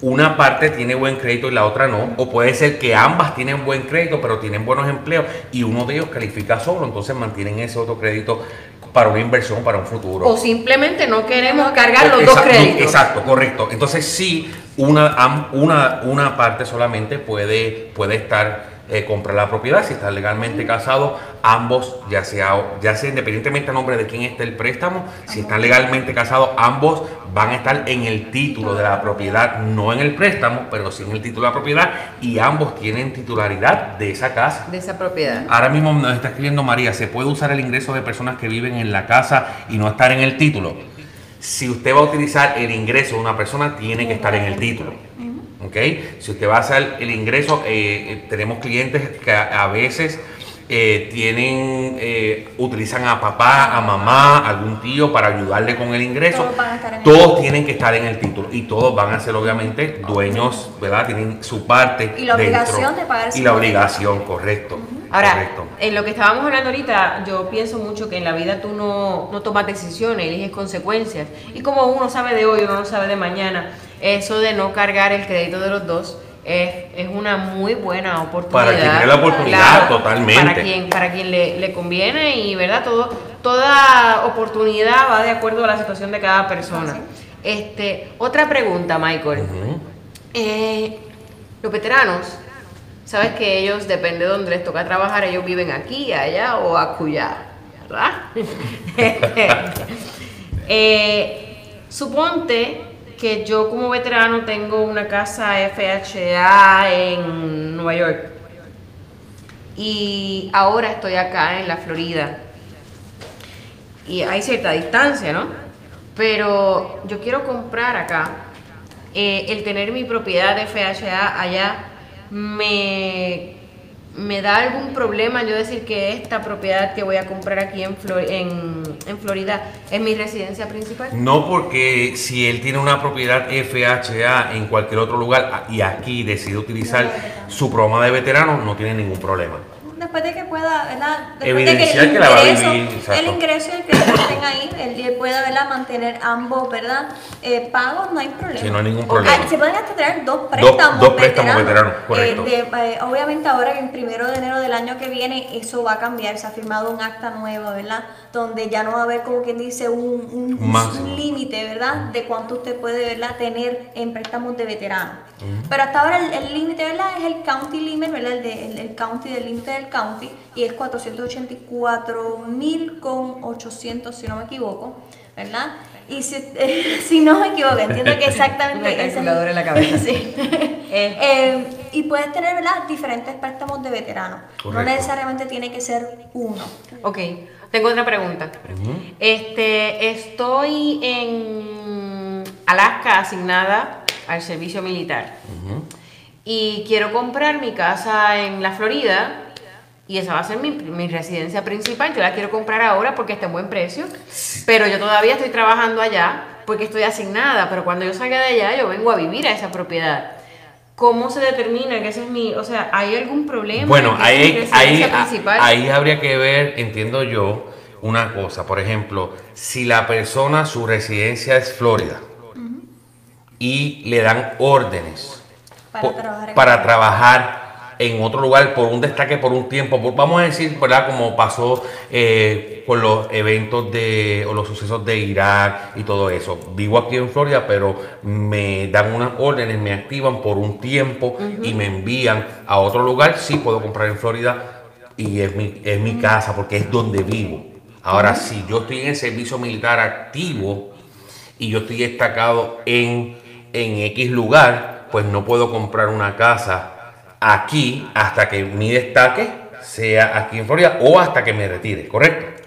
una parte tiene buen crédito y la otra no, o puede ser que ambas tienen buen crédito pero tienen buenos empleos y uno de ellos califica solo, entonces mantienen ese otro crédito para una inversión, para un futuro. O simplemente no queremos cargar los dos Exacto, créditos. Exacto, correcto. Entonces sí, una, am- una, una parte solamente puede, puede estar, eh, comprar la propiedad. Si están legalmente casados, ambos, ya sea, ya sea independientemente a nombre de quién esté el préstamo, si están legalmente casados, ambos van a estar en el título de la propiedad, no en el préstamo, pero sí en el título de la propiedad y ambos tienen titularidad de esa casa. De esa propiedad. Ahora mismo nos está escribiendo María, ¿se puede usar el ingreso de personas que viven en la casa y no estar en el título? Si usted va a utilizar el ingreso de una persona, tiene que estar en el título. ¿Ok? Si usted va a hacer el ingreso, eh, eh, tenemos clientes que a, a veces eh, tienen, eh, utilizan a papá, a mamá, algún tío para ayudarle con el ingreso. Todos van a estar en el Todos tienen que estar en el título y todos van a ser obviamente dueños, ¿verdad? Tienen su parte. Y la dentro. obligación de pagar Y la obligación, correcto. Ahora, correcto. en lo que estábamos hablando ahorita, yo pienso mucho que en la vida tú no, no tomas decisiones, eliges consecuencias. Y como uno sabe de hoy, uno no sabe de mañana, eso de no cargar el crédito de los dos es, es una muy buena oportunidad. Para quien tiene la oportunidad, totalmente. Para quien, para quien le, le conviene y, ¿verdad? Todo, toda oportunidad va de acuerdo a la situación de cada persona. Este, otra pregunta, Michael. Eh, los veteranos, sabes que ellos, depende de donde les toca trabajar, ellos viven aquí, allá o acullá, ¿verdad? Eh, suponte que yo como veterano tengo una casa FHA en Nueva York y ahora estoy acá en la Florida y hay cierta distancia, ¿no? Pero yo quiero comprar acá. Eh, el tener mi propiedad de FHA allá me, me da algún problema yo decir que esta propiedad que voy a comprar aquí en, Flor- en, en Florida es mi residencia principal. No porque si él tiene una propiedad FHA en cualquier otro lugar y aquí decide utilizar su programa de veterano, no tiene ningún problema. Después de que pueda, ¿verdad? Después Evidenciar de que que el la va a ingreso, vivir, el ingreso y el crédito estén ahí, él, pueda, ¿verdad? Mantener ambos, ¿verdad? Eh, pagos, no hay problema. Sí, no hay ningún Ah, problema. se pueden hasta tener dos préstamos, dos préstamos veteranos, Eh, correcto. de- eh, obviamente ahora que el primero de enero del año que viene eso va a cambiar, se ha firmado un acta nuevo, ¿verdad? Donde ya no va a haber como quien dice un, un- Un límite, ¿verdad? De cuánto usted puede, ¿verdad? Tener en préstamos de veterano. Pero hasta ahora el el límite, ¿verdad? Es el county limit, ¿verdad? El, de- el- el county del límite del county y es 484 mil con 800 si no me equivoco, ¿verdad? Y si, si no me equivoco, entiendo que exactamente Una calculadora en la cabeza. Sí. Eh, Eh, y puedes tener ¿verdad? diferentes préstamos de veterano. No necesariamente tiene que ser uno. Ok, tengo otra pregunta. Este, estoy en Alaska asignada al servicio militar y quiero comprar mi casa en la Florida y esa va a ser mi, mi residencia principal. Yo la quiero comprar ahora porque está en buen precio, pero yo todavía estoy trabajando allá porque estoy asignada, pero cuando yo salga de allá yo vengo a vivir a esa propiedad. ¿Cómo se determina que ese es mi, o sea, hay algún problema? Bueno, ahí, ahí, principal? ahí habría que ver, entiendo yo, una cosa. Por ejemplo, si la persona, su residencia es Florida y le dan órdenes Para trabajar para trabajar en otro lugar por un destaque por un tiempo, por- vamos a decir, ¿verdad? Como pasó eh, con los eventos de, o los sucesos de Irak y todo eso. Vivo aquí en Florida, pero me dan unas órdenes, me activan por un tiempo y me envían a otro lugar. Sí puedo comprar en Florida y es mi, es mi casa porque es donde vivo. Ahora, si yo estoy en el servicio militar activo y yo estoy destacado en, en X lugar, pues no puedo comprar una casa aquí hasta que mi destaque sea aquí en Florida o hasta que me retire, ¿correcto?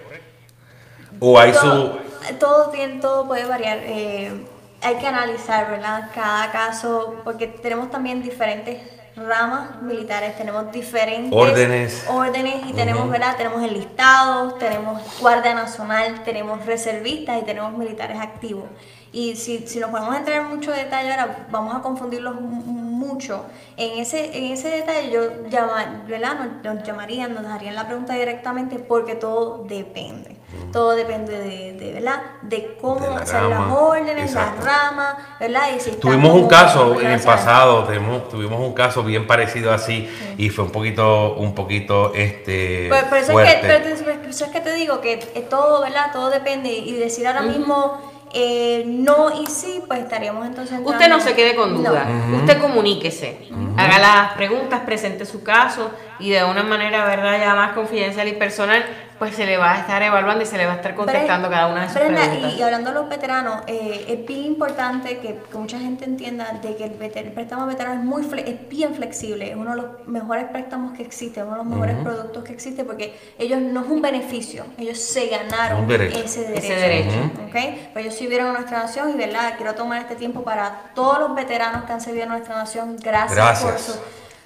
O hay su... todo, todo, tiene, todo puede variar. eh, hay que analizar, ¿verdad? Cada caso, porque tenemos también diferentes ramas militares, tenemos diferentes Órdenes. órdenes y tenemos. ¿verdad? Tenemos enlistados, tenemos Guardia Nacional, tenemos reservistas y tenemos militares activos. Y si, si nos podemos entrar en mucho detalle ahora, vamos a confundirlos mu- mucho. En ese, en ese detalle yo llama, ¿verdad? Nos, nos llamarían, nos harían la pregunta directamente porque todo depende. Todo depende de, de, ¿verdad? De cómo De son las órdenes, exacto. las ramas, ¿verdad? Y si Tuvimos un caso en el pasado, tuvimos, tuvimos un caso bien parecido así y fue un poquito, un poquito, este, Por, por eso fuerte. es que, por eso es que te digo que eh, todo, ¿verdad? Todo depende. Y decir ahora mismo eh, no y sí, pues estaríamos entonces. Usted no se quede con No. duda. Usted comuníquese. Haga las preguntas, presente su caso y de una manera, ¿verdad? Ya más confidencial y personal, pues se le va a estar evaluando y se le va a estar contestando cada una de sus Brenda, preguntas. y, y hablando de los veteranos, eh, es bien importante que, que mucha gente entienda de que el, veter- el préstamo veterano es muy fle- es bien flexible, es uno de los mejores préstamos que existe, uno de los mejores productos que existe porque ellos no es un beneficio, ellos se ganaron derecho. ese derecho. Ese derecho. ¿ok? Pues ellos sirvieron a nuestra nación y verdad, quiero tomar este tiempo para todos los veteranos que han servido a nuestra nación, gracias, por Gracias. su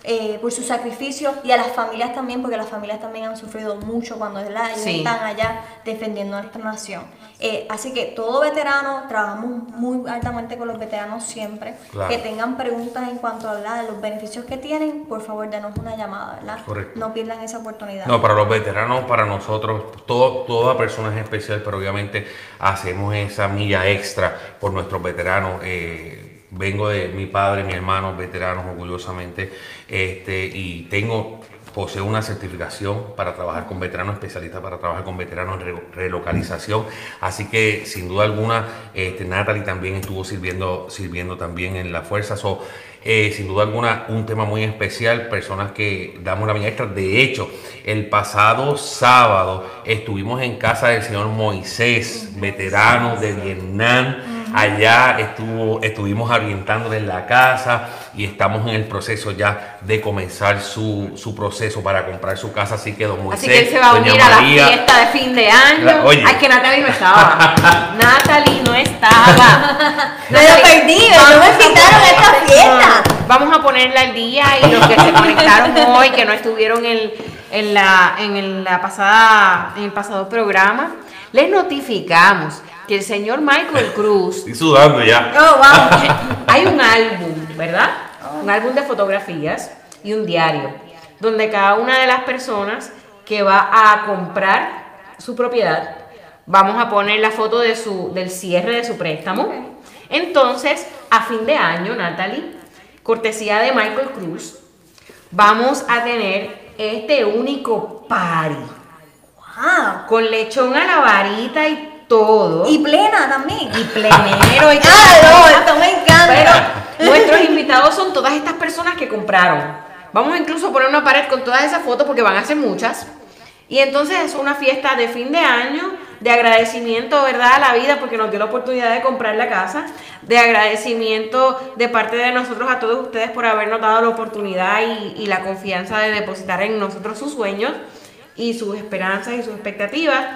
eh, por su sacrificio y a las familias también, porque las familias también han sufrido mucho cuando ¿verdad? ellos Sí. están allá defendiendo a nuestra nación. Eh, así que todo veterano, trabajamos muy altamente con los veteranos siempre. Claro. Que tengan preguntas en cuanto a ¿verdad? los beneficios que tienen, por favor, denos una llamada, ¿verdad? Correcto. No pierdan esa oportunidad. No, para los veteranos, para nosotros, todo, toda persona es especial, pero obviamente hacemos esa milla extra por nuestros veteranos. eh, vengo de mi padre, mi hermano, veteranos orgullosamente, este, y tengo, poseo una certificación para trabajar con veteranos, especialista para trabajar con veteranos en re- relocalización. Así que sin duda alguna, este, Natalie también estuvo sirviendo, sirviendo también en la fuerza. So, eh, sin duda alguna, un tema muy especial, personas que damos la milla extra. De hecho, el pasado sábado estuvimos en casa del señor Moisés, veterano de Vietnam. Allá estuvo, estuvimos orientándole en la casa y estamos en el proceso ya de comenzar su, su proceso para comprar su casa. Así que don Moisés, Así que él se va a unir a la fiesta de fin de año. La- oye. Ay, que Natalie no estaba. Natalie no estaba. Me lo perdí, no me invitaron a esta fiesta. Vamos a ponerla al día y los que se conectaron hoy, que no estuvieron en, en la, en el- la pasada, en el pasado programa, les notificamos que el señor Michael Cruz Estoy sudando ya. Oh, wow. hay un álbum, ¿verdad? Un álbum de fotografías y un diario. donde cada una de las personas que va a comprar su propiedad, vamos a poner la foto de su, del cierre de su préstamo. Entonces, a fin de año, Natalie, cortesía de Michael Cruz, vamos a tener este único party Wow. con lechón a la varita y todo. Y plena también. y plenero y Ah, no, todo. esto me encanta. Pero nuestros invitados son todas estas personas que compraron. Vamos incluso a poner una pared con todas esas fotos porque van a ser muchas. Y entonces es una fiesta de fin de año, de agradecimiento, ¿verdad?, a la vida porque nos dio la oportunidad de comprar la casa, de agradecimiento de parte de nosotros a todos ustedes por habernos dado la oportunidad y, y la confianza de depositar en nosotros sus sueños y sus esperanzas y sus expectativas.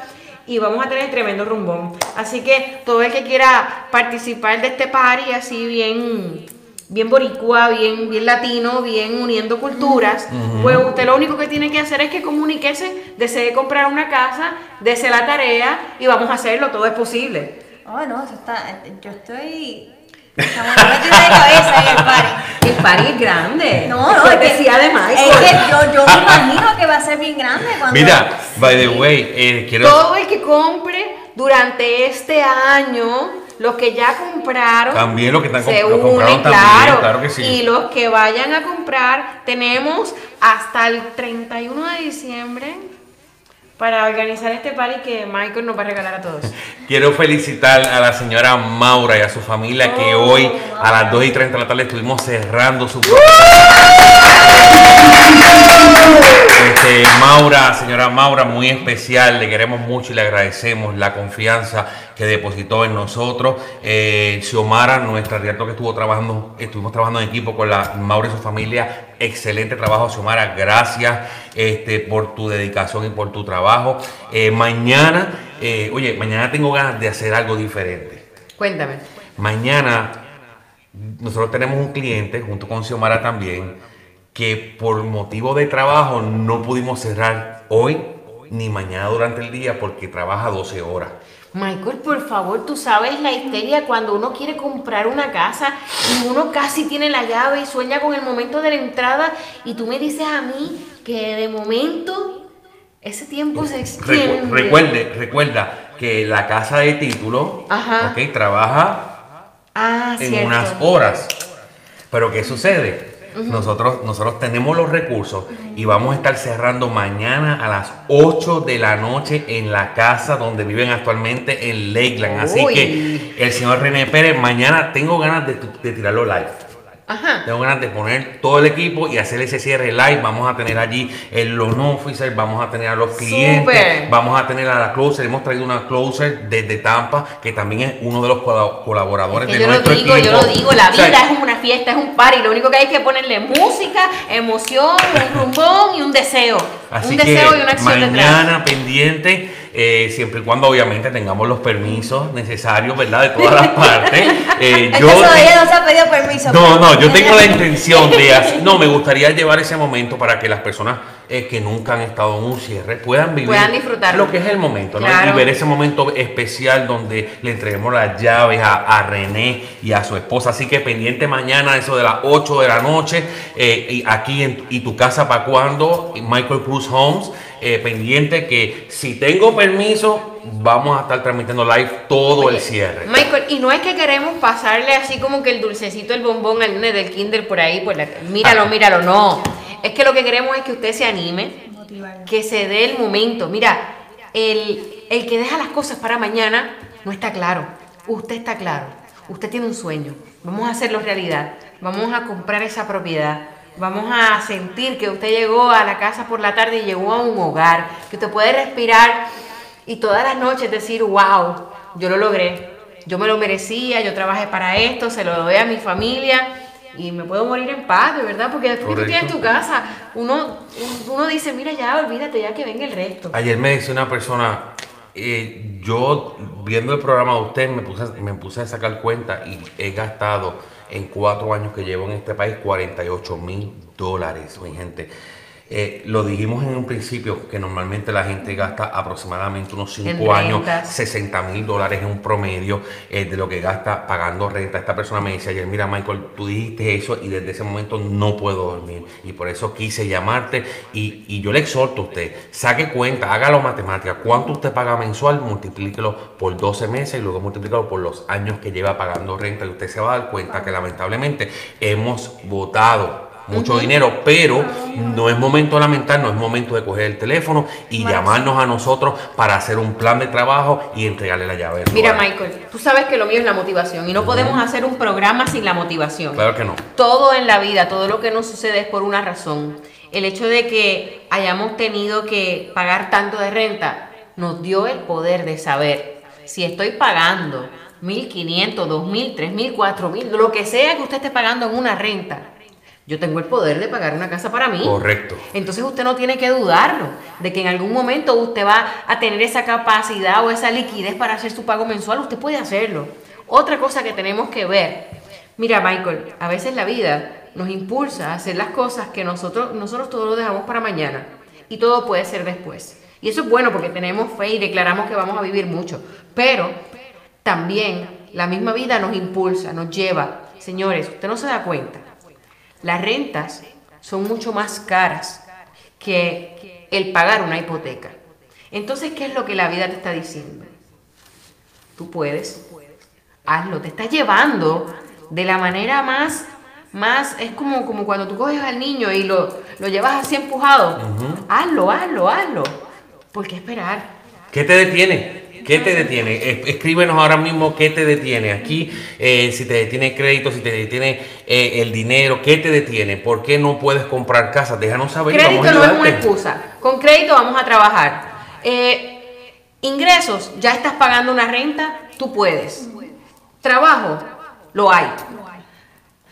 Y vamos a tener tremendo rumbón. Así que todo el que quiera participar de este party así bien, bien boricua, bien, bien latino, bien uniendo culturas, pues usted lo único que tiene que hacer es que comuniquese, desee comprar una casa, desee la tarea y vamos a hacerlo, todo es posible. Oh, no, eso está. Yo estoy. Estamos metidos de cabeza en el party. El party es grande. No, no, es que, Michael. es que yo, yo me imagino que va a ser bien grande cuando. Mira, by the way, eh, quiero... Todo el que compre durante este año, los que ya compraron, También los que están se unen, compraron también, claro. claro que sí. Y los que vayan a comprar, tenemos hasta el 31 de diciembre para organizar este party que Michael nos va a regalar a todos. Quiero felicitar a la señora Maura y a su familia que Oh, hoy a las 2 y 30 de la tarde estuvimos cerrando su... Este, Maura, señora Maura, muy especial, le queremos mucho y le agradecemos la confianza que depositó en nosotros. Eh, Xiomara, nuestra directora que estuvo trabajando, estuvimos trabajando en equipo con la Maura y su familia. Excelente trabajo, Xiomara. Gracias este, por tu dedicación y por tu trabajo. Eh, mañana, eh, oye, mañana tengo ganas de hacer algo diferente. Cuéntame. Mañana nosotros tenemos un cliente, junto con Xiomara también, que por motivo de trabajo no pudimos cerrar hoy ni mañana durante el día porque trabaja 12 horas. Michael, por favor, tú sabes la histeria cuando uno quiere comprar una casa y uno casi tiene la llave y sueña con el momento de la entrada y tú me dices a mí que de momento ese tiempo se extiende. recuerde, recuerda que la casa de título Ajá. ok, trabaja Ah, en cierto. unas horas. Pero ¿qué sucede? Nosotros, nosotros tenemos los recursos y vamos a estar cerrando mañana a las 8 de la noche en la casa donde viven actualmente en Lakeland. Así que el señor René Pérez, mañana tengo ganas de, de tirarlo live. Ajá. Tengo ganas de poner todo el equipo y hacer ese cierre live. Vamos a tener allí el loan officer, vamos a tener a los clientes, vamos a tener a la closer. Hemos traído una closer desde Tampa, que también es uno de los colab- colaboradores Que de yo lo nuestro digo, equipo. yo lo digo, la O sea, vida es una fiesta, es un party, lo único que hay que ponerle música, emoción, un rumbón y un deseo. Así un que deseo y una acción detrás. mañana pendiente, eh, siempre y cuando obviamente tengamos los permisos necesarios, ¿verdad? De todas las partes. Eh, yo todavía no se ha pedido permiso. No, no, yo tengo la intención de hacer, no, me gustaría llevar ese momento para que las personas eh, que nunca han estado en un cierre puedan vivir Puedan disfrutarlo. lo que es el momento, ¿no? Claro. Y ver ese momento especial donde le entreguemos las llaves a, a René y a su esposa. Así que pendiente mañana, eso de las 8 de la noche, eh, y aquí en y tu casa para cuando, Michael Cruz Homes. Eh, pendiente que si tengo permiso, vamos a estar transmitiendo live todo el cierre. Michael, y no es que queremos pasarle así como que el dulcecito, el bombón al nene del kinder por ahí, por la, míralo, Ah. míralo, no. Es que lo que queremos es que usted se anime, que se dé el momento. Mira, el, el que deja las cosas para mañana no está claro. Usted está claro. Usted tiene un sueño. Vamos a hacerlo realidad. Vamos a comprar esa propiedad. Vamos a sentir que usted llegó a la casa por la tarde y llegó a un hogar. Que usted puede respirar y todas las noches decir, wow, yo lo logré. Yo me lo merecía, yo trabajé para esto, se lo doy a mi familia y me puedo morir en paz, de verdad, porque después que tú tienes tu casa, uno, uno dice, mira ya, olvídate ya que venga el resto. Ayer me decía una persona, eh, yo viendo el programa de usted me puse, me puse a sacar cuenta y he gastado en cuatro años que llevo en este país 48 mil dólares, mi gente. Eh, lo dijimos en un principio que normalmente la gente gasta aproximadamente unos En 5 años, rentas. 60 mil dólares en un promedio eh, de lo que gasta pagando renta. Esta persona me dice ayer, mira Michael, tú dijiste eso y desde ese momento no puedo dormir. Y por eso quise llamarte y, y yo le exhorto a usted, saque cuenta, hágalo matemática. ¿Cuánto usted paga mensual? Multiplíquelo por 12 meses y luego multiplíquelo por los años que lleva pagando renta y usted se va a dar cuenta que lamentablemente hemos votado mucho dinero, pero no es momento de lamentar, no es momento de coger el teléfono y llamarnos a nosotros para hacer un plan de trabajo y entregarle la llave. Mira. Michael, tú sabes que lo mío es la motivación y no podemos hacer un programa sin la motivación. Claro que no. Todo en la vida, todo lo que nos sucede es por una razón. El hecho de que hayamos tenido que pagar tanto de renta nos dio el poder de saber si estoy pagando 1.500, 2.000, 3.000, 4.000, lo que sea que usted esté pagando en una renta. Yo tengo el poder de pagar una casa para mí. Correcto. Entonces usted no tiene que dudarlo de que en algún momento usted va a tener esa capacidad o esa liquidez para hacer su pago mensual. Usted puede hacerlo. Otra cosa que tenemos que ver, mira Michael, a veces la vida nos impulsa a hacer las cosas que nosotros, nosotros todo lo dejamos para mañana y todo puede ser después. Y eso es bueno porque tenemos fe y declaramos que vamos a vivir mucho. Pero también la misma vida nos impulsa, nos lleva. Señores, usted no se da cuenta. Las rentas son mucho más caras que el pagar una hipoteca. Entonces, ¿qué es lo que la vida te está diciendo? Tú puedes, hazlo, te está llevando de la manera más, más, es como, como cuando tú coges al niño y lo, lo llevas así empujado. Hazlo, hazlo, hazlo. ¿Por qué esperar? ¿Qué te detiene? ¿Qué te detiene? Es- Escríbenos ahora mismo qué te detiene. Aquí, eh, si te detiene crédito, si te detiene eh, el dinero, ¿qué te detiene? ¿Por qué no puedes comprar casa? Déjanos saber. Crédito vamos a no es una excusa. Con crédito vamos a trabajar. Eh, ingresos, ya estás pagando una renta, tú puedes. Trabajo, lo hay.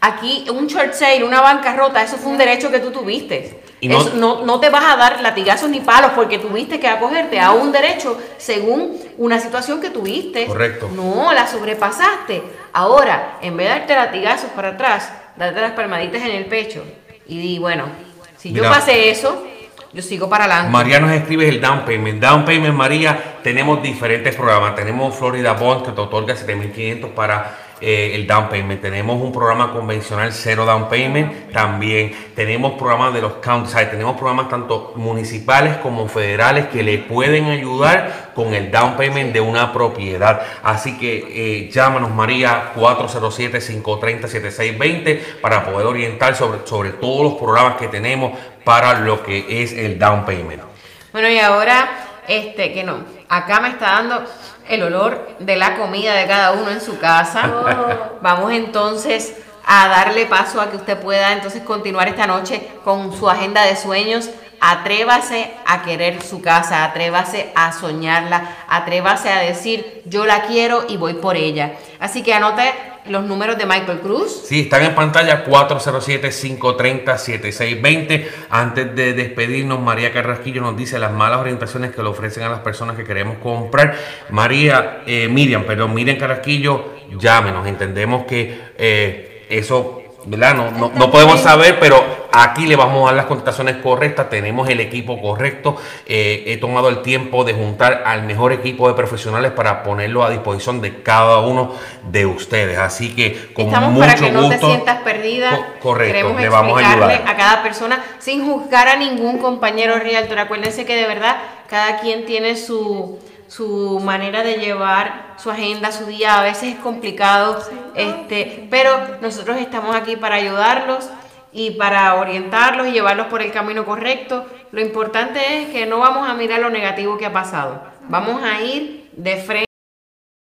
Aquí un short sale, una bancarrota, eso fue un derecho que tú tuviste. Y no- no, no te vas a dar latigazos ni palos porque tuviste que acogerte a un derecho según una situación que tuviste. Correcto. No, la sobrepasaste. Ahora, en vez de darte latigazos para atrás, darte las palmaditas en el pecho y di, bueno, si yo pasé eso, yo sigo para adelante. María nos escribe el down payment. Down payment, María, tenemos diferentes programas. Tenemos Florida Bond que te otorga 7.500 para eh, el down payment. Tenemos un programa convencional cero down payment. También tenemos programas de los county side. Tenemos programas tanto municipales como federales que le pueden ayudar con el down payment de una propiedad. Así que eh, llámanos María 407-530-7620 para poder orientar sobre, sobre todos los programas que tenemos para lo que es el down payment. Bueno, y ahora, este, que no, acá me está dando el olor de la comida de cada uno en su casa. Vamos entonces a darle paso a que usted pueda entonces continuar esta noche con su agenda de sueños. Atrévase a querer su casa, atrévase a soñarla, atrévase a decir yo la quiero y voy por ella. Así que anote los números de Michael Cruz. Sí, están en pantalla 407-530-7620. Antes de despedirnos, María Carrasquillo nos dice las malas orientaciones que le ofrecen a las personas que queremos comprar. María, eh, Miriam, perdón, Miriam Carrasquillo, llámenos. Entendemos que eh, eso, ¿verdad? No, no, no podemos saber, pero aquí le vamos a dar las contestaciones correctas. Tenemos el equipo correcto. Eh, he tomado el tiempo de juntar al mejor equipo de profesionales para ponerlo a disposición de cada uno de ustedes. Así que con Estamos mucho para que no te gusto. sientas perdida. Co- correcto, Queremos le vamos a ayudar. a cada persona sin juzgar a ningún compañero realtor. Acuérdense que de verdad cada quien tiene su, su manera de llevar su agenda, su día. A veces es complicado, este, pero nosotros estamos aquí para ayudarlos y para orientarlos y llevarlos por el camino correcto. Lo importante es que no vamos a mirar lo negativo que ha pasado. Vamos a ir de frente.